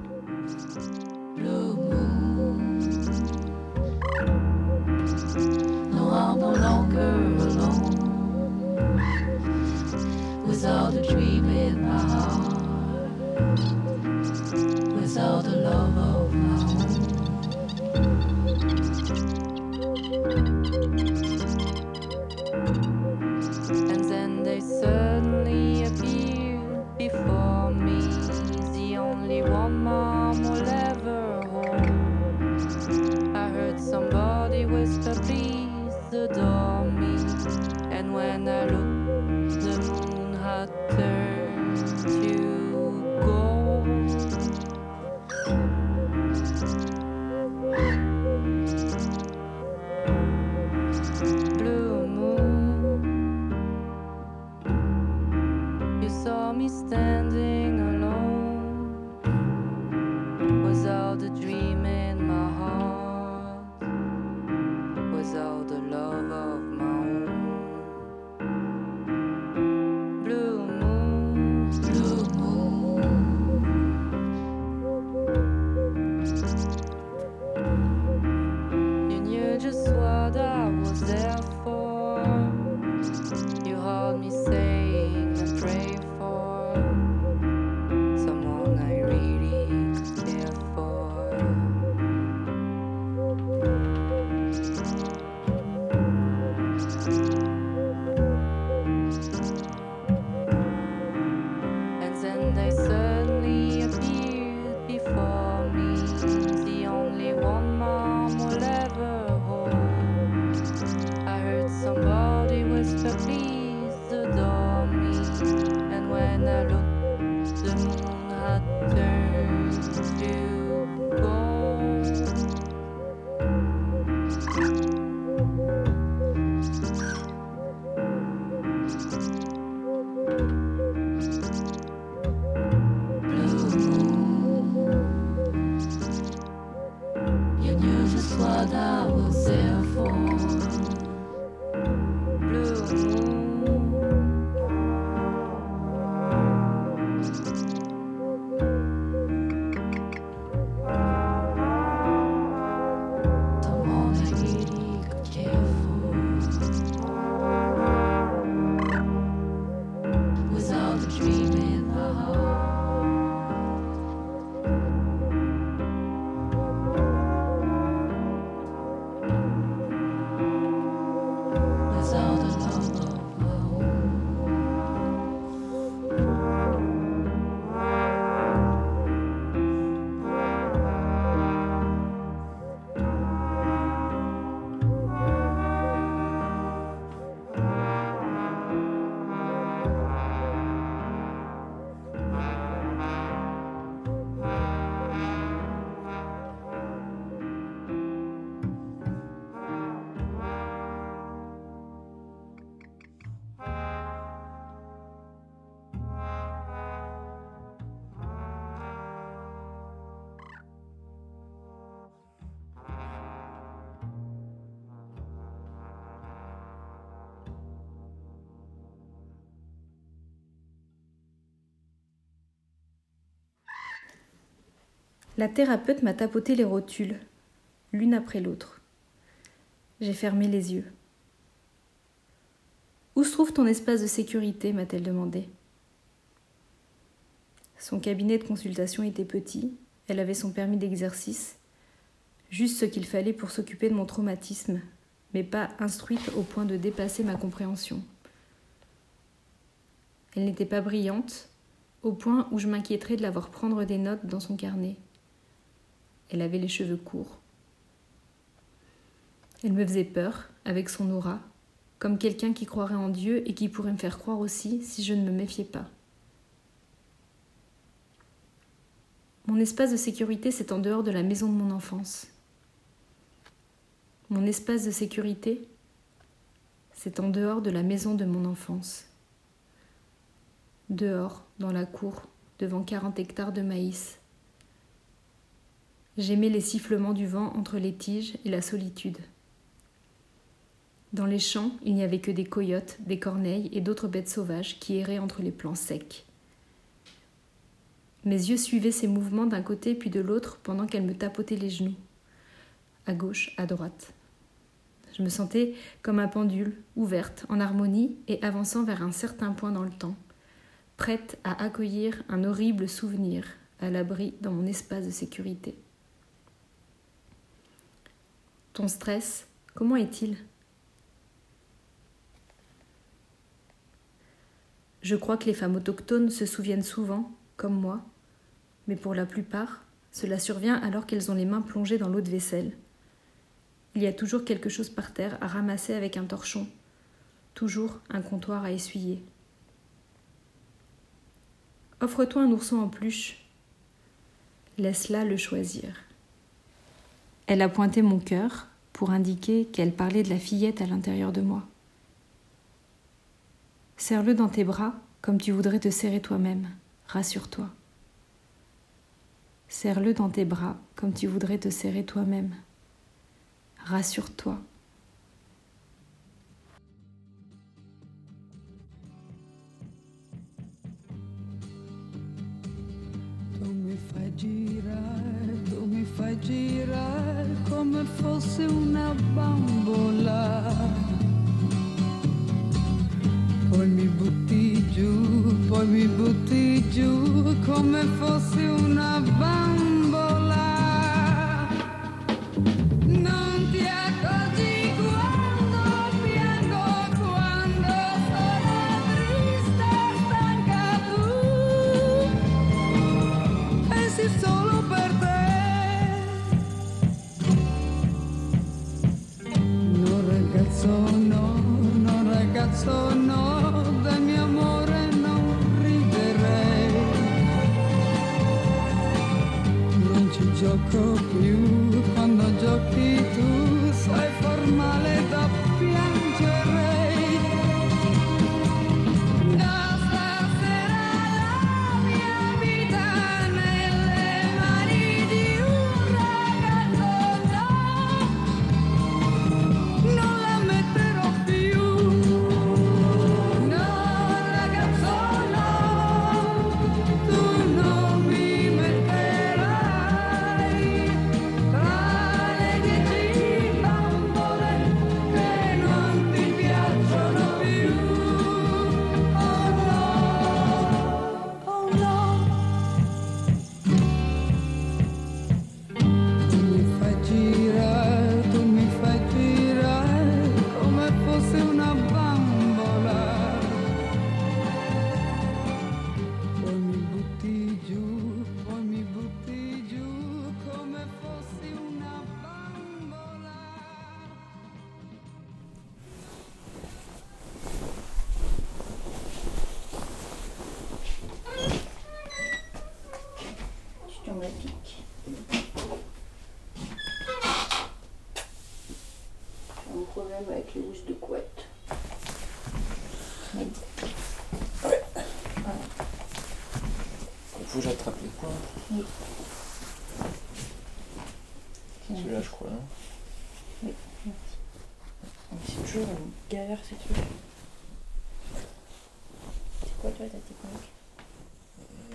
I'm no longer alone. Without a dream in my heart, without the love of my own. La thérapeute m'a tapoté les rotules, l'une après l'autre. J'ai fermé les yeux. Où se trouve ton espace de sécurité m'a-t-elle demandé. Son cabinet de consultation était petit, elle avait son permis d'exercice, juste ce qu'il fallait pour s'occuper de mon traumatisme, mais pas instruite au point de dépasser ma compréhension. Elle n'était pas brillante, au point où je m'inquiéterais de la voir prendre des notes dans son carnet. Elle avait les cheveux courts. Elle me faisait peur, avec son aura, comme quelqu'un qui croirait en Dieu et qui pourrait me faire croire aussi si je ne me méfiais pas. Mon espace de sécurité, c'est en dehors de la maison de mon enfance. Mon espace de sécurité, c'est en dehors de la maison de mon enfance. Dehors, dans la cour, devant 40 hectares de maïs. J'aimais les sifflements du vent entre les tiges et la solitude. Dans les champs, il n'y avait que des coyotes, des corneilles et d'autres bêtes sauvages qui erraient entre les plants secs. Mes yeux suivaient ses mouvements d'un côté puis de l'autre pendant qu'elle me tapotait les genoux, à gauche, à droite. Je me sentais comme un pendule, ouverte, en harmonie et avançant vers un certain point dans le temps, prête à accueillir un horrible souvenir à l'abri dans mon espace de sécurité. Ton stress, comment est-il? Je crois que les femmes autochtones se souviennent souvent, comme moi, mais pour la plupart, cela survient alors qu'elles ont les mains plongées dans l'eau de vaisselle. Il y a toujours quelque chose par terre à ramasser avec un torchon, toujours un comptoir à essuyer. Offre-toi un ourson en peluche. Laisse-la le choisir. Elle a pointé mon cœur pour indiquer qu'elle parlait de la fillette à l'intérieur de moi. Serre-le dans tes bras comme tu voudrais te serrer toi-même. Rassure-toi. Serre-le dans tes bras comme tu voudrais te serrer toi-même. Rassure-toi. Fai girare, come fosse una bambola. Poi mi butti giù, poi mi butti giù come fossi una bambola. Toi ta technique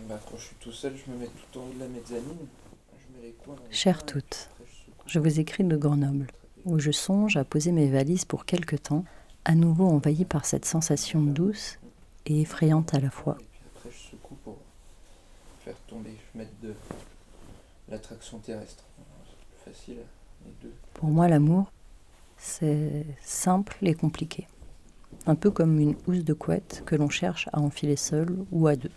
Bah, quand je suis tout seul, je me mets tout en haut de la mezzanine. Je mets les coins. dans les Chères toutes, je je vous écris de Grenoble, où je songe à poser mes valises pour quelque temps, à nouveau envahi par cette sensation douce et effrayante à la fois. Et puis après, je secoue pour faire tomber, mettre de l'attraction terrestre. C'est plus facile, les deux. Pour moi, l'amour, c'est simple et compliqué. Un peu comme une housse de couette que l'on cherche à enfiler seul ou à deux.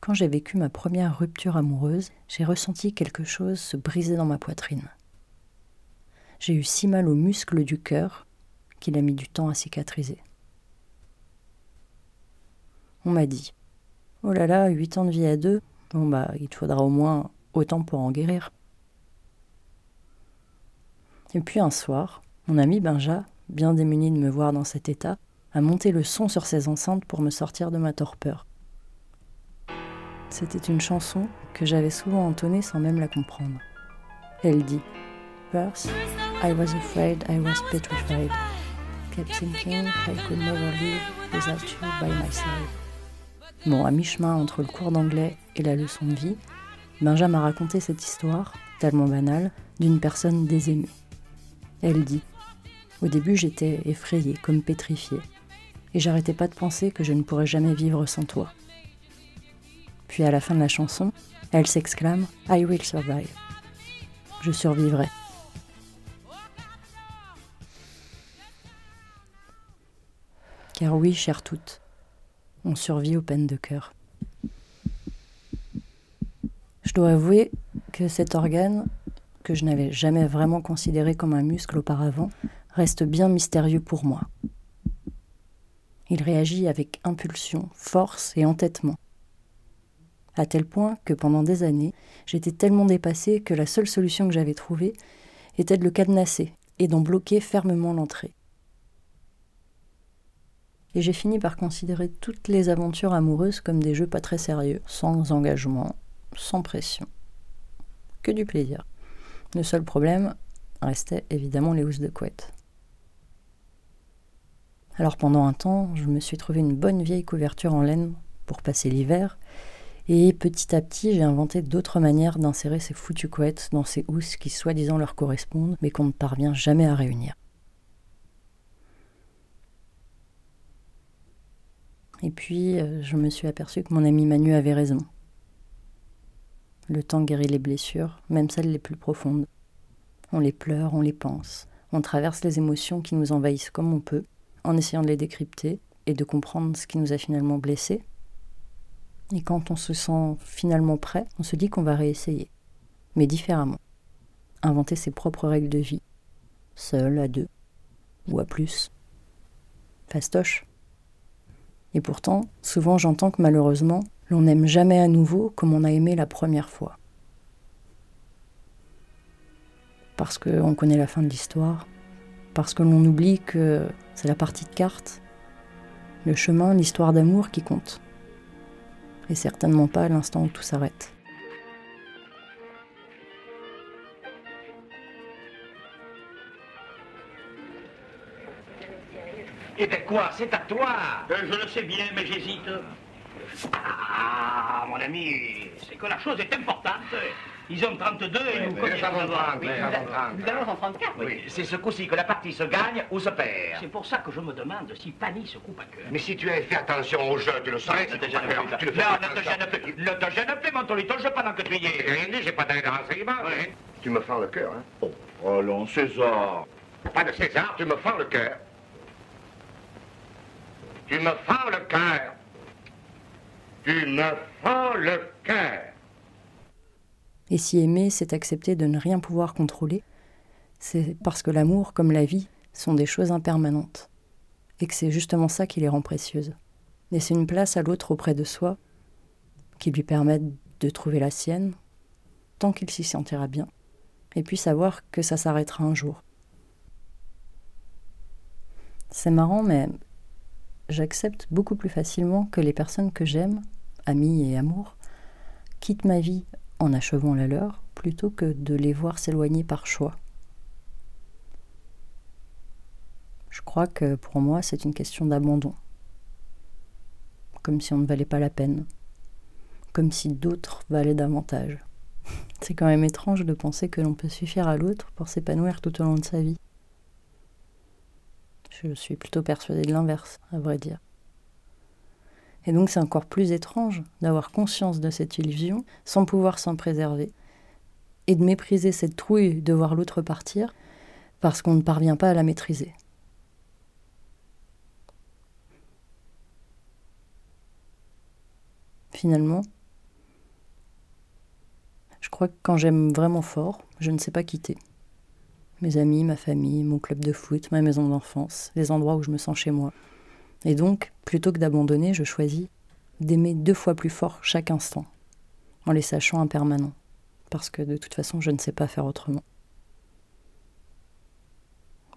Quand j'ai vécu ma première rupture amoureuse, j'ai ressenti quelque chose se briser dans ma poitrine. J'ai eu si mal aux muscles du cœur qu'il a mis du temps à cicatriser. On m'a dit Oh là là, huit ans de vie à deux, bon bah il te faudra au moins autant pour en guérir. Et puis un soir, mon ami Benja, bien démuni de me voir dans cet état, a monté le son sur ses enceintes pour me sortir de ma torpeur. C'était une chanson que j'avais souvent entonnée sans même la comprendre. Elle dit First, I was afraid I was petrified. Kept thinking I could never live without you by my side. Bon, à mi-chemin entre le cours d'anglais et la leçon de vie, Benja m'a raconté cette histoire, tellement banale, d'une personne désaimée. Elle dit Au début, j'étais effrayée, comme pétrifiée, et j'arrêtais pas de penser que je ne pourrais jamais vivre sans toi. Puis à la fin de la chanson, elle s'exclame I will survive. Je survivrai. Car oui, chères toutes, on survit aux peines de cœur. Je dois avouer que cet organe, que je n'avais jamais vraiment considéré comme un muscle auparavant, reste bien mystérieux pour moi. Il réagit avec impulsion, force et entêtement. À tel point que pendant des années, j'étais tellement dépassée que la seule solution que j'avais trouvée était de le cadenasser et d'en bloquer fermement l'entrée. Et j'ai fini par considérer toutes les aventures amoureuses comme des jeux pas très sérieux, sans engagement, sans pression. Que du plaisir. Le seul problème restait évidemment les housses de couette. Alors pendant un temps, je me suis trouvé une bonne vieille couverture en laine pour passer l'hiver, Et petit à petit, j'ai inventé d'autres manières d'insérer ces foutues couettes dans ces housses qui soi-disant leur correspondent, mais qu'on ne parvient jamais à réunir. Et puis, euh, je me suis aperçue que mon ami Manu avait raison. Le temps guérit les blessures, même celles les plus profondes. On les pleure, on les pense, on traverse les émotions qui nous envahissent comme on peut, en essayant de les décrypter et de comprendre ce qui nous a finalement blessés. Et quand on se sent finalement prêt, on se dit qu'on va réessayer, mais différemment. Inventer ses propres règles de vie, seul, à deux, ou à plus. Fastoche. Et pourtant, souvent j'entends que malheureusement, l'on n'aime jamais à nouveau comme on a aimé la première fois. Parce qu'on connaît la fin de l'histoire, parce que l'on oublie que c'est la partie de cartes, le chemin, l'histoire d'amour qui compte. Et certainement pas l'instant où tout s'arrête. Eh ben quoi, c'est à toi Euh, Je le sais bien, mais j'hésite. Ah, mon ami, c'est que la chose est importante. Ils ont 32 et nous nous 30, Oui, nous avons 30. Nous avons 34. Oui, c'est ce coup-ci que la partie se gagne ou se perd. C'est pour ça que je me demande si Fanny se coupe à cœur. Mais si tu avais fait attention au jeu, tu le saurais. Ne si te tu gêne plus. Tu le fais Non, ne te gêne plus. Ne te gêne plus, mon tolito, je pendant que tu y J'ai es. rien dit, j'ai pas donné de renseignements. Tu me fends le cœur, hein Oh, allons, César. Pas de César, tu me fends le cœur. Tu me fends le cœur. Tu le cœur. Et si aimer, c'est accepter de ne rien pouvoir contrôler, c'est parce que l'amour, comme la vie, sont des choses impermanentes. Et que c'est justement ça qui les rend précieuses. Laisser une place à l'autre auprès de soi, qui lui permette de trouver la sienne, tant qu'il s'y sentira bien, et puis savoir que ça s'arrêtera un jour. C'est marrant, mais j'accepte beaucoup plus facilement que les personnes que j'aime, amis et amour, quittent ma vie en achevant la leur, plutôt que de les voir s'éloigner par choix. Je crois que pour moi, c'est une question d'abandon. Comme si on ne valait pas la peine. Comme si d'autres valaient davantage. C'est quand même étrange de penser que l'on peut suffire à l'autre pour s'épanouir tout au long de sa vie. Je suis plutôt persuadée de l'inverse, à vrai dire. Et donc c'est encore plus étrange d'avoir conscience de cette illusion sans pouvoir s'en préserver et de mépriser cette trouille de voir l'autre partir parce qu'on ne parvient pas à la maîtriser. Finalement, je crois que quand j'aime vraiment fort, je ne sais pas quitter. Mes amis, ma famille, mon club de foot, ma maison d'enfance, les endroits où je me sens chez moi. Et donc, plutôt que d'abandonner, je choisis d'aimer deux fois plus fort chaque instant, en les sachant impermanents, parce que de toute façon, je ne sais pas faire autrement.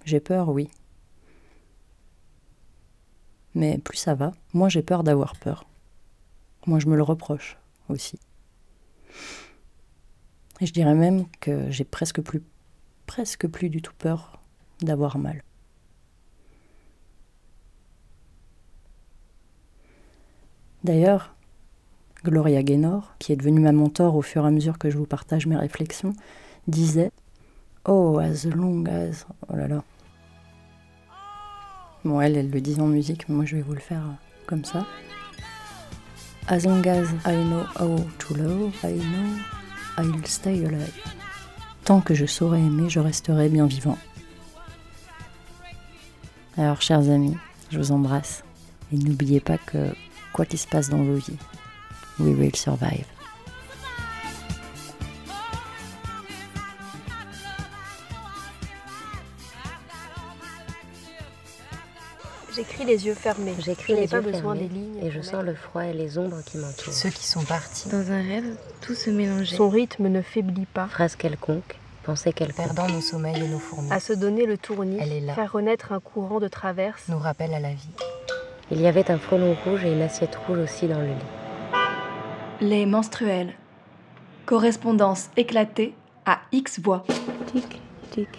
J'ai peur, oui. Mais plus ça va, moins j'ai peur d'avoir peur. Moi, je me le reproche aussi. Et je dirais même que j'ai presque plus, presque plus du tout peur d'avoir mal. D'ailleurs, Gloria Gaynor, qui est devenue ma mentor au fur et à mesure que je vous partage mes réflexions, disait Oh, as long as. Oh là là. Bon, elle, elle le dit en musique, mais moi je vais vous le faire comme ça. As long as I know how to love, I know I'll stay alive. Tant que je saurai aimer, je resterai bien vivant. Alors, chers amis, je vous embrasse. Et n'oubliez pas que, quoi qu'il se passe dans vos vies, we will survive. J'écris les yeux fermés. J'écris les pas yeux besoin fermés des lignes et je sens le froid et les ombres qui m'entourent. Ceux qui sont partis. Dans un rêve, tout se mélangeait. Son rythme ne faiblit pas. Phrase quelconque, pensée quelconque. Perdant nos sommeils et nos fourmis. À se donner le tournis, Elle est là. faire renaître un courant de traverse. Nous rappelle à la vie. Il y avait un frelon rouge et une assiette rouge aussi dans le lit. Les menstruels. Correspondance éclatée à X voix. Tic, tic,